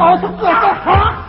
老子做的好。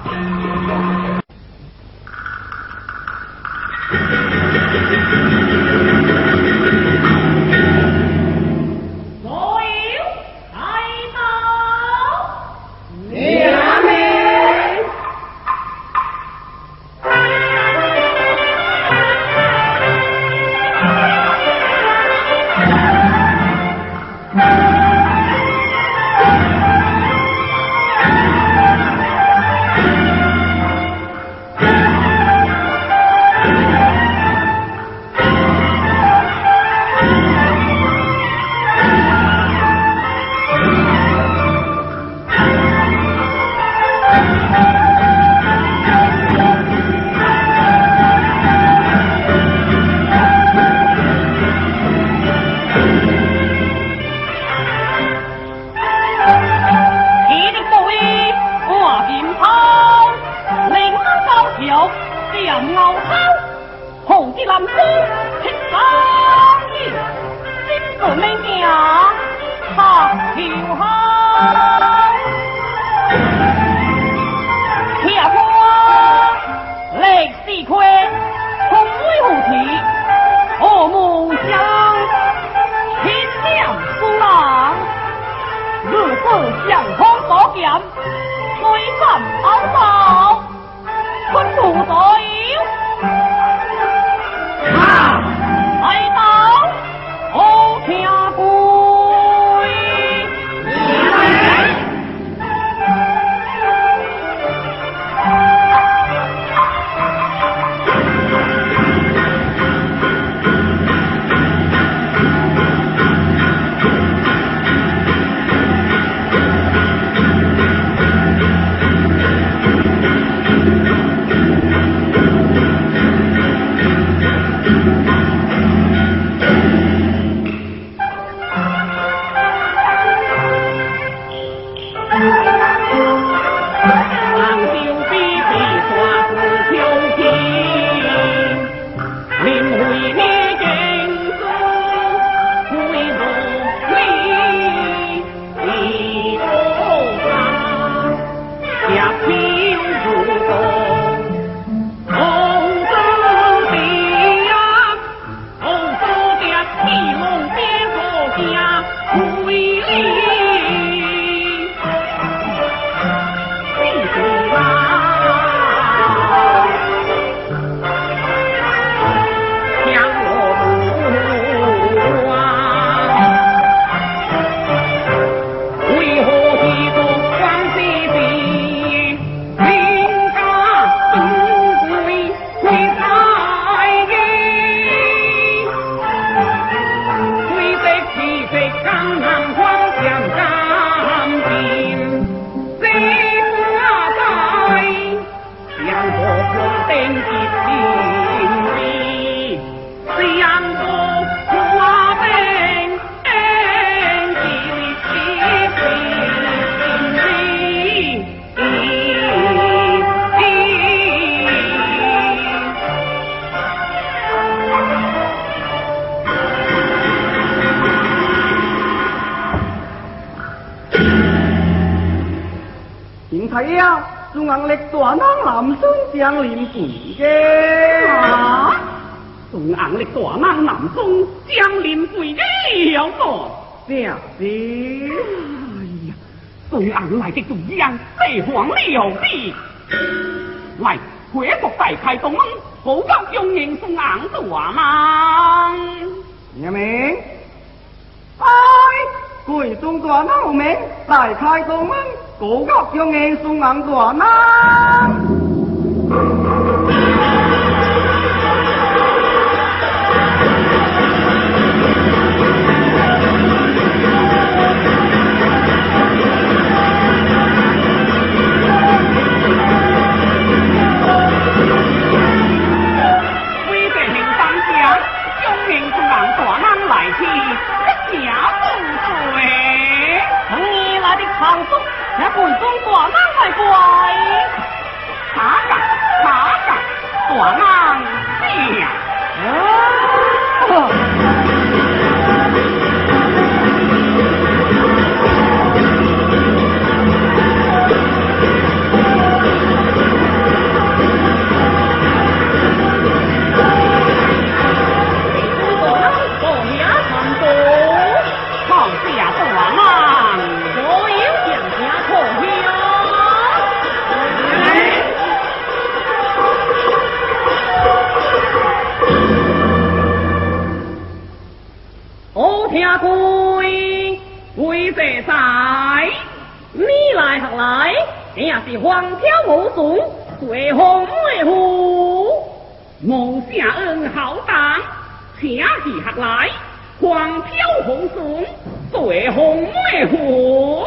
搞出这个花。将领贵嘅，宋硬力大猛南中将领贵嘅了个，这是，哎呀，宋硬来的主样，帝皇了的，来回国大开东门，好高中迎宋硬大猛，明明，哎，贵中大猛名，大开东门，各国中迎宋硬大闹。那本中大浪乖乖，打上打上，大浪，哎，啊！是黄飘无主随风为虎。梦下恩浩荡，请起客来，黄飘红 son 随风为虎。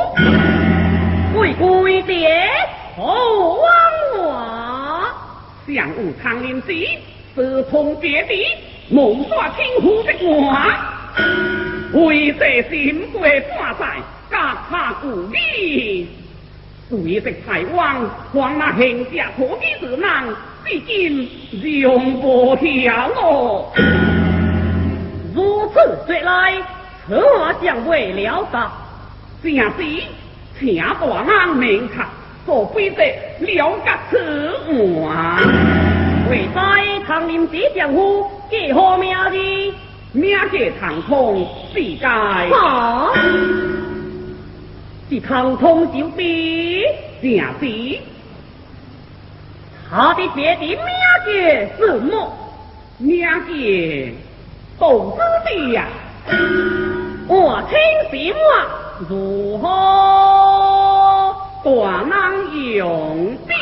贵贵爹，好王我，相武苍林时，四通别地，梦耍清湖的我，为这心过半载，隔怕故里。随着台湾，黄那行家可比之难，至今容不调咯。如此说来，此话将为了啥。正是，请大人明察，所非得了解此案。为在长林之江湖，几何名字？名节长空，世界。啊！是长通小弟，正是。他的别的名节是么？名节都知的呀。我听什么？如何？大难用的。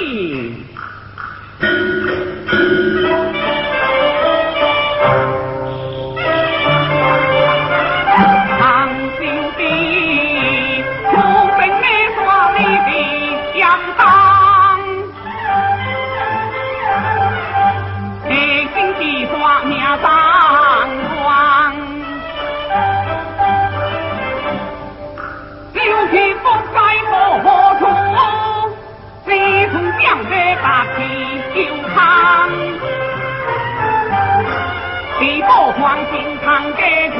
黄金堂给去，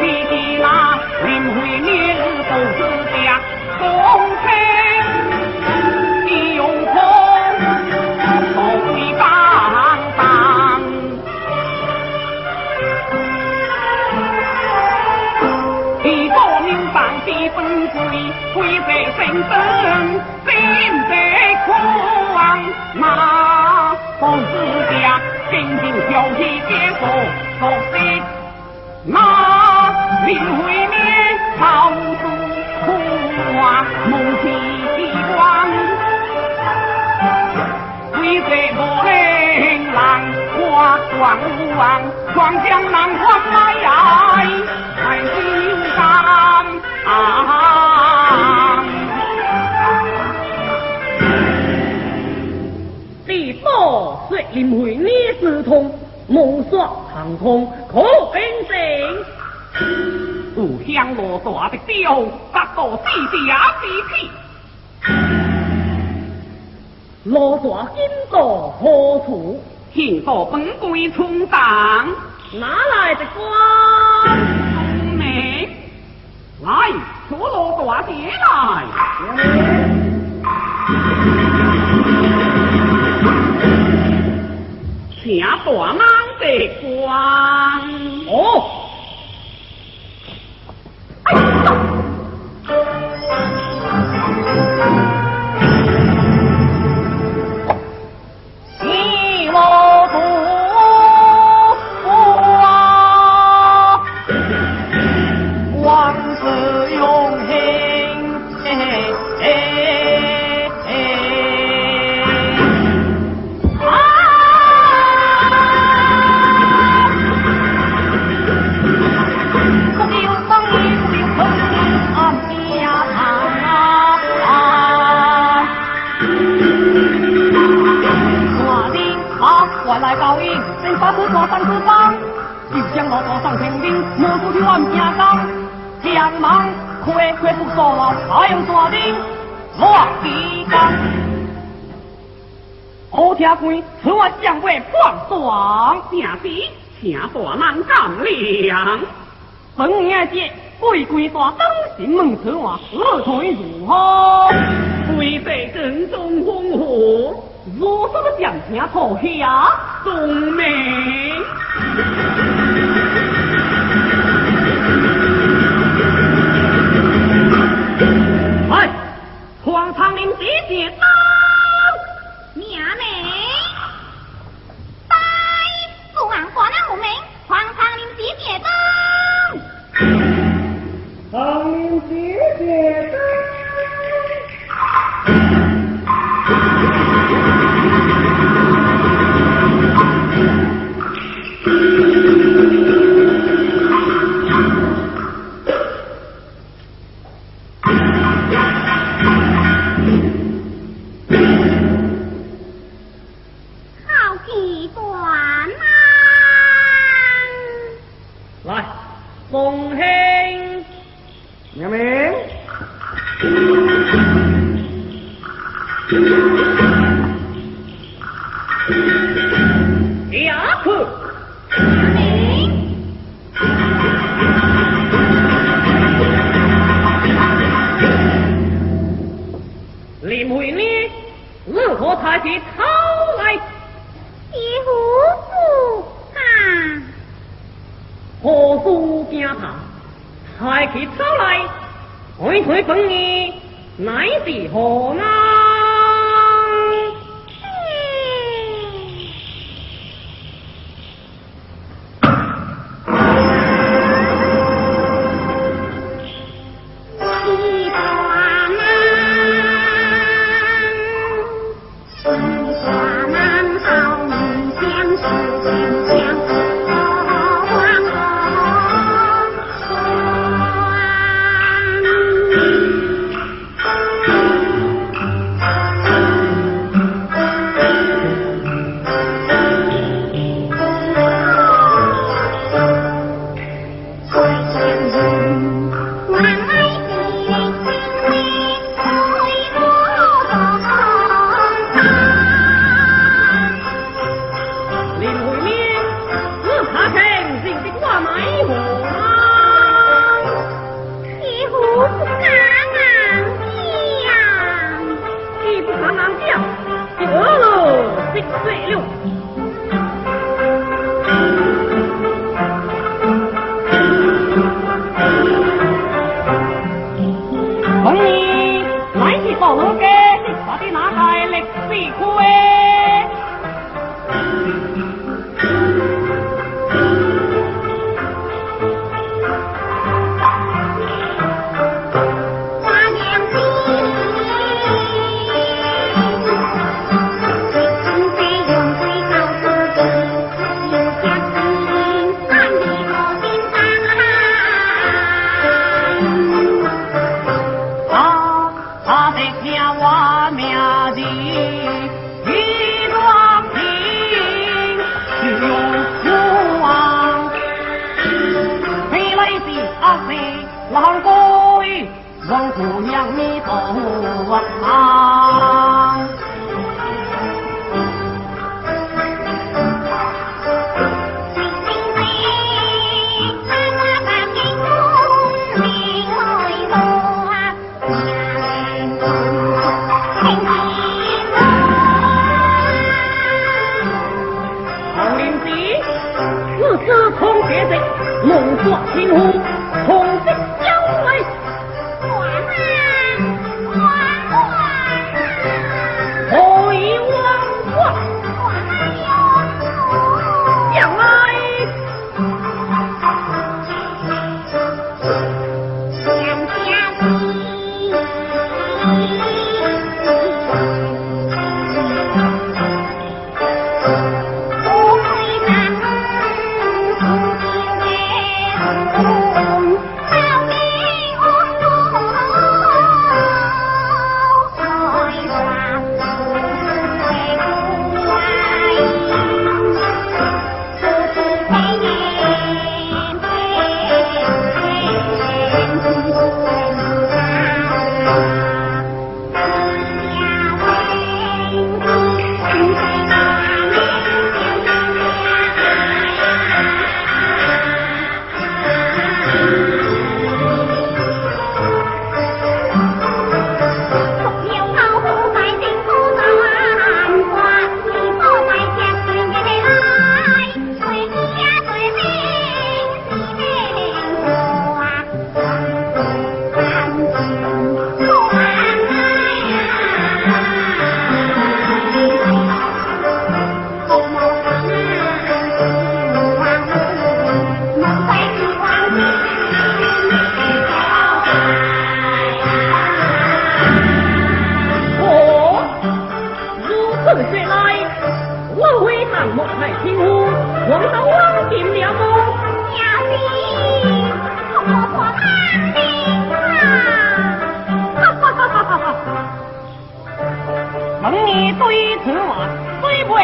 弟弟那林慧年都是家公车，你用空头一当当，一个明白的本归，跪在神灯，心在那都是家。真正消息结束，熟悉那林慧面草树花梦起光，为这无灵郎花光王，双江南花开呀，爱心肝。说林慧你是通，梦耍长空可平静。故乡罗大的雕，八个四家四气。罗大金到何处？天道本官充当，哪来的官？大郎的光解释龙作天空，红色。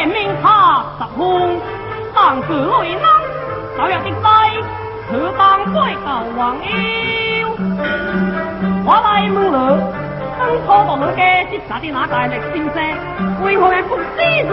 Mình thà thật buồn, bạn 妖。我来问了当初我 cháu 的那个历史者，为 bay. Người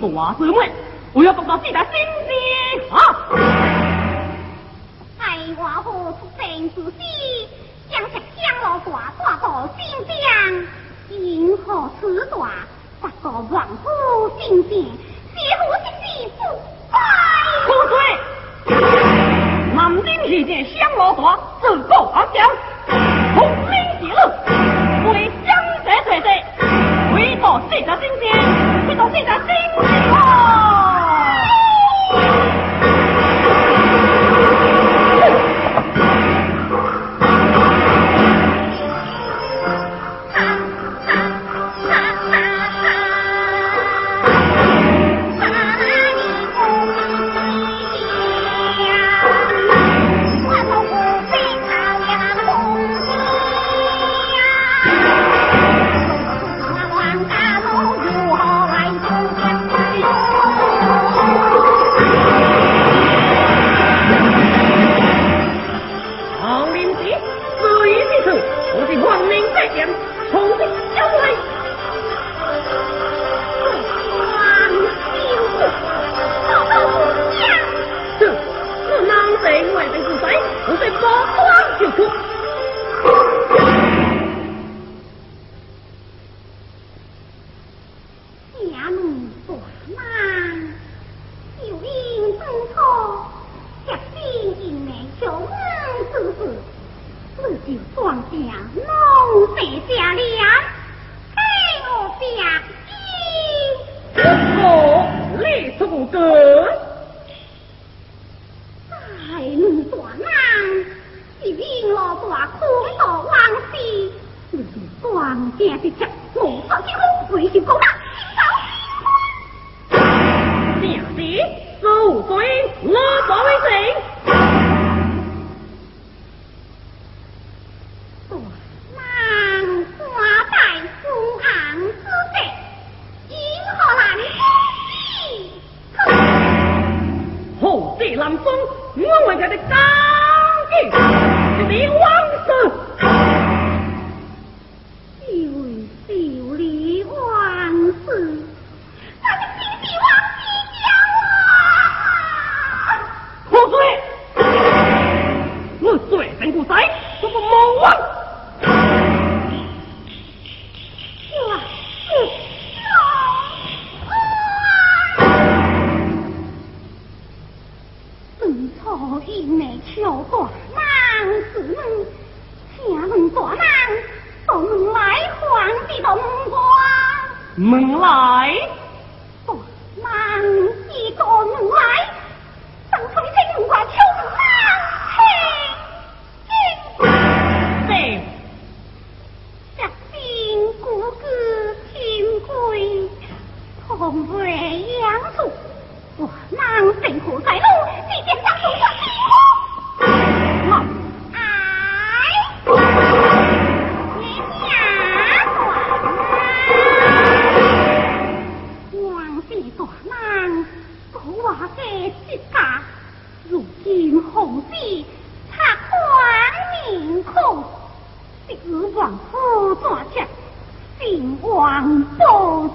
大姊妹，我要读到自家心事啊！爱我何出生之时，将食香罗大大到新疆，因何此大，达到王府新疆，谢父是是不拜。苦水，南京时节香罗大，自古而讲，孔明之路，为江浙水水，为到自家新疆，到自家新疆。回去攻打。王不秋，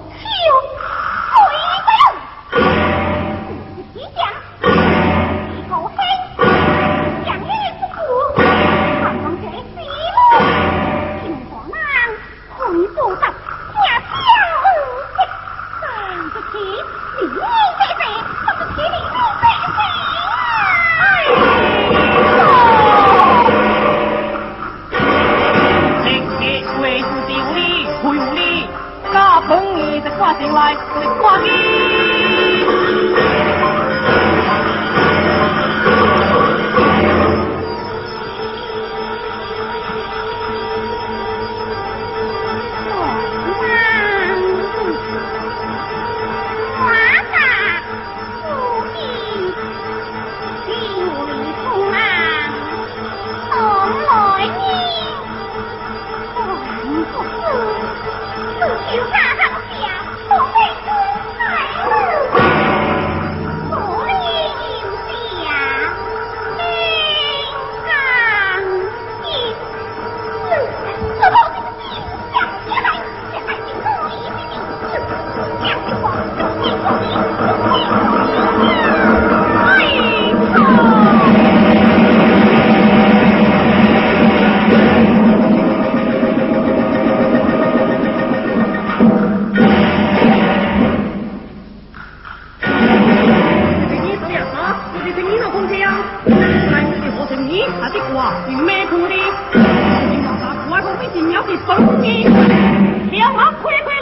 两马快快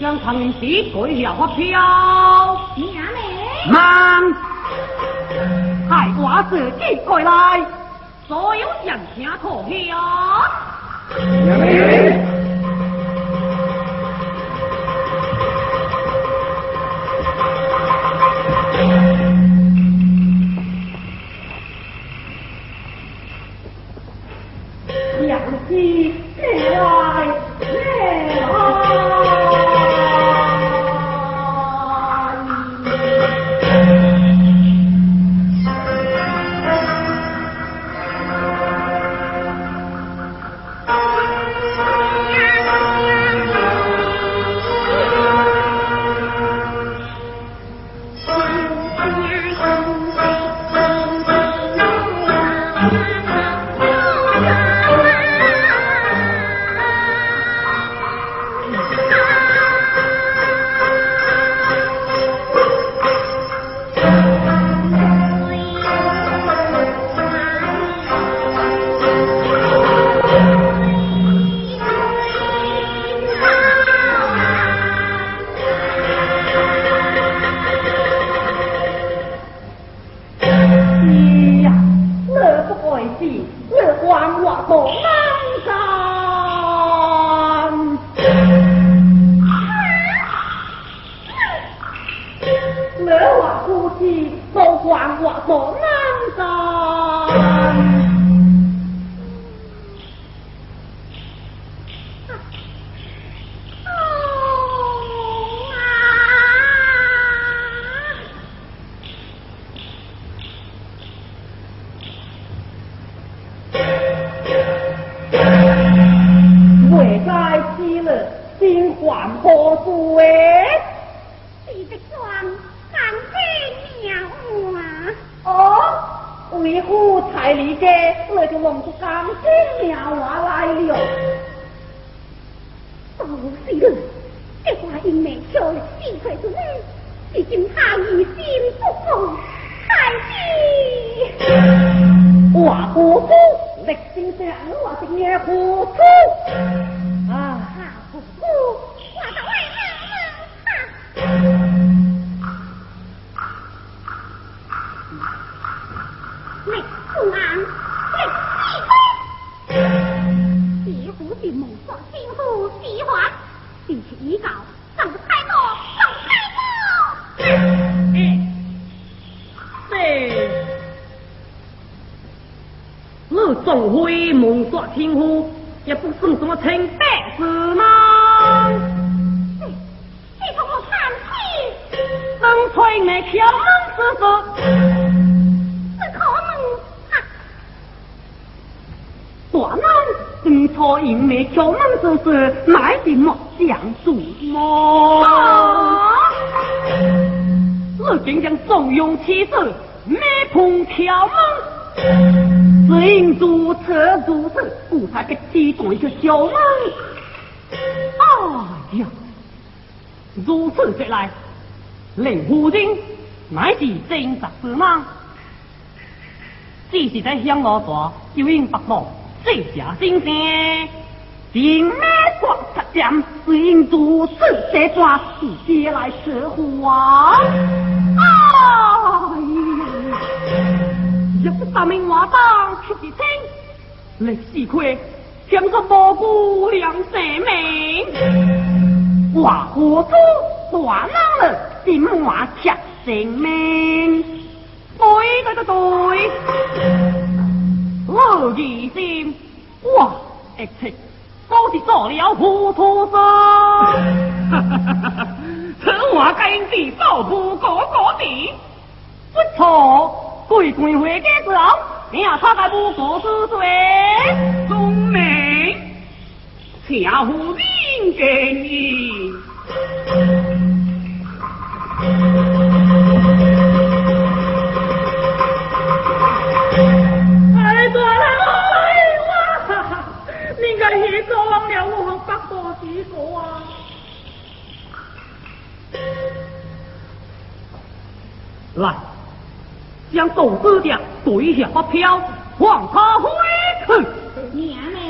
将唐人皮鬼下发飘。娘嘞！妈，海瓜子寄过来，所有人听可听。给击中一个小门。哎呀，如此说来，令夫人乃是真实是吗？只是在香炉座，就应不落这下心声。并没说实讲，只因如此这抓是借来说话。哎呀，要是大明话当出一声，历史亏，添个蘑菇两生命。话何处断了了，今晚吃性命。对对对对，我疑心，哇，一切都是做了糊涂事。此话该应地少不过过的。不错，贵贵会的时候，你要他该不过之罪。宗美，恰夫人给你。哎，大人哎，哇，你个也做忘了我八多几个啊？来，将豆子的对下发票，往他回去。娘们，